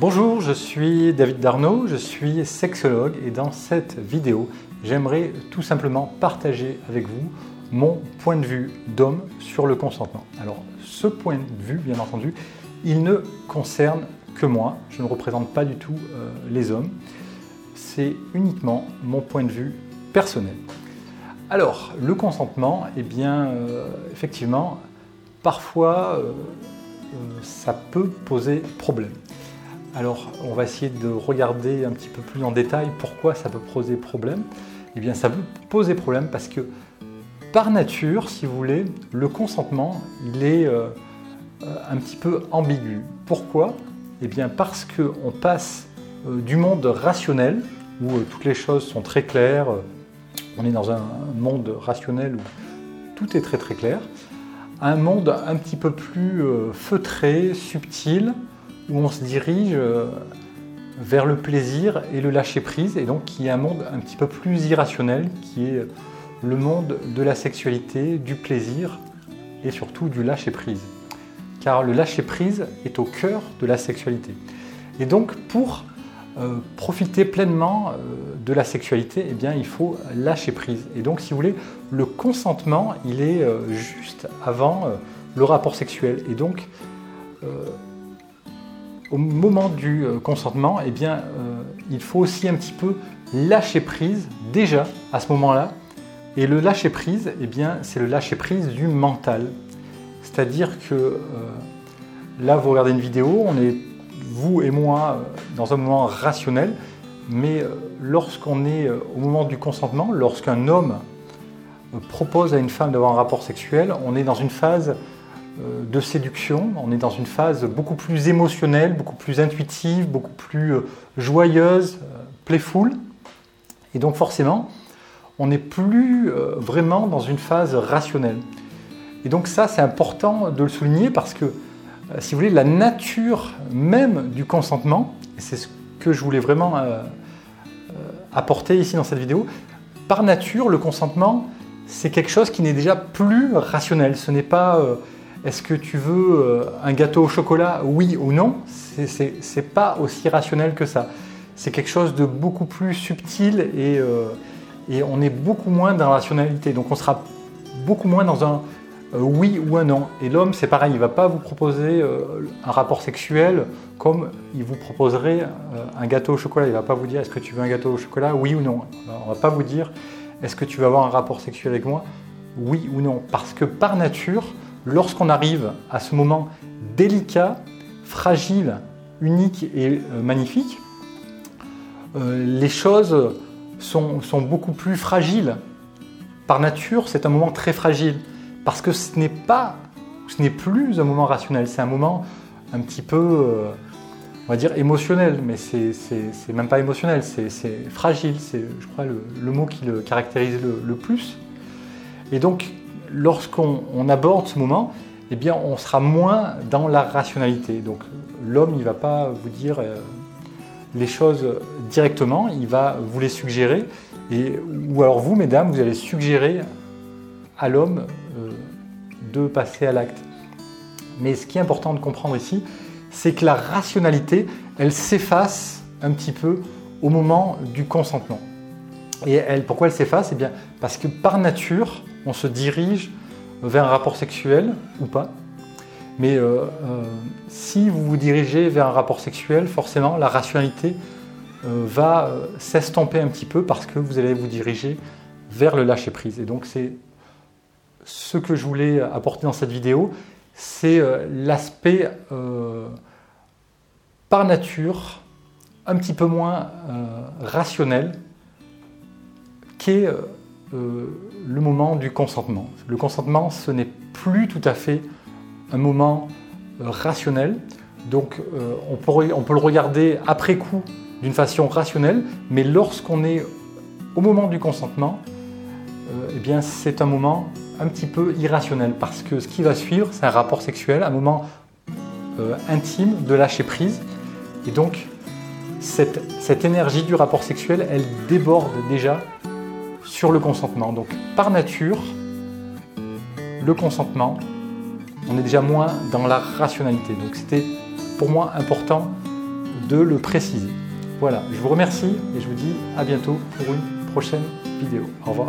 Bonjour, je suis David Darnaud, je suis sexologue et dans cette vidéo, j'aimerais tout simplement partager avec vous mon point de vue d'homme sur le consentement. Alors, ce point de vue, bien entendu, il ne concerne que moi, je ne représente pas du tout euh, les hommes, c'est uniquement mon point de vue personnel. Alors, le consentement, eh bien, euh, effectivement, parfois, euh, ça peut poser problème. Alors, on va essayer de regarder un petit peu plus en détail pourquoi ça peut poser problème. Eh bien, ça peut poser problème parce que, par nature, si vous voulez, le consentement, il est euh, un petit peu ambigu. Pourquoi? Eh bien, parce qu'on passe euh, du monde rationnel, où euh, toutes les choses sont très claires, on est dans un monde rationnel où tout est très très clair, à un monde un petit peu plus feutré, subtil, où on se dirige euh, vers le plaisir et le lâcher-prise, et donc qui est un monde un petit peu plus irrationnel, qui est le monde de la sexualité, du plaisir et surtout du lâcher-prise. Car le lâcher-prise est au cœur de la sexualité. Et donc pour euh, profiter pleinement euh, de la sexualité, eh bien, il faut lâcher prise. Et donc, si vous voulez, le consentement, il est juste avant le rapport sexuel. Et donc, au moment du euh, consentement, eh bien, euh, il faut aussi un petit peu lâcher prise déjà à ce moment-là. Et le lâcher prise, eh bien, c'est le lâcher prise du mental. C'est-à-dire que euh, là, vous regardez une vidéo, on est vous et moi dans un moment rationnel, mais lorsqu'on est au moment du consentement, lorsqu'un homme propose à une femme d'avoir un rapport sexuel, on est dans une phase de séduction. On est dans une phase beaucoup plus émotionnelle, beaucoup plus intuitive, beaucoup plus euh, joyeuse, euh, playful. Et donc forcément, on n'est plus vraiment dans une phase rationnelle. Et donc ça, c'est important de le souligner parce que, si vous voulez, la nature même du consentement, et c'est ce que je voulais vraiment apporter ici dans cette vidéo, par nature, le consentement, c'est quelque chose qui n'est déjà plus rationnel. Ce n'est pas est-ce que tu veux euh, un gâteau au chocolat, oui ou non? C'est pas aussi rationnel que ça. C'est quelque chose de beaucoup plus subtil et, euh, et, on est beaucoup moins dans la rationalité. Donc on sera beaucoup moins dans un euh, oui ou un non. Et l'homme, c'est pareil, il ne va pas vous proposer un rapport sexuel comme il vous proposerait un gâteau au chocolat. Il ne va pas vous dire est-ce que tu veux un gâteau au chocolat, oui ou non? On ne va pas vous dire est-ce que tu veux avoir un rapport sexuel avec moi, oui ou non. Parce que par nature, lorsqu'on arrive à ce moment délicat, fragile, unique et euh, magnifique, euh, les choses sont, beaucoup plus fragiles. Par nature, c'est un moment très fragile, parce que ce n'est pas, ce n'est plus un moment rationnel, c'est un moment un petit peu, euh, on va dire émotionnel, mais c'est même pas émotionnel, c'est fragile, c'est je crois le, mot qui le caractérise le, le plus. Et donc lorsqu'on aborde ce moment, eh bien, on sera moins dans la rationalité. Donc l'homme, ne va pas vous dire euh, les choses directement, il va vous les suggérer. Et, ou alors vous, mesdames, vous allez suggérer à l'homme euh, de passer à l'acte. Mais ce qui est important de comprendre ici, c'est que la rationalité, elle s'efface un petit peu au moment du consentement. Et elle, pourquoi elle s'efface? Eh bien, parce que par nature, on se dirige vers un rapport sexuel ou pas. Mais euh, euh, si vous vous dirigez vers un rapport sexuel, forcément, la rationalité euh, va s'estomper un petit peu parce que vous allez vous diriger vers le lâcher-prise. Et donc, c'est ce que je voulais apporter dans cette vidéo, c'est l'aspect par nature un petit peu moins rationnel qu'est euh, le moment du consentement. Le consentement, ce n'est plus tout à fait un moment euh, rationnel. Donc euh, on, peut, on, peut, le regarder après coup d'une façon rationnelle, mais lorsqu'on est au moment du consentement, eh bien c'est un moment un petit peu irrationnel parce que ce qui va suivre, c'est un rapport sexuel, un moment intime de lâcher prise. Et donc cette, cette énergie du rapport sexuel, elle déborde déjà sur le consentement. Donc par nature, le consentement, on est déjà moins dans la rationalité. Donc c'était pour moi important de le préciser. Voilà, je vous remercie et je vous dis à bientôt pour une prochaine vidéo. Au revoir.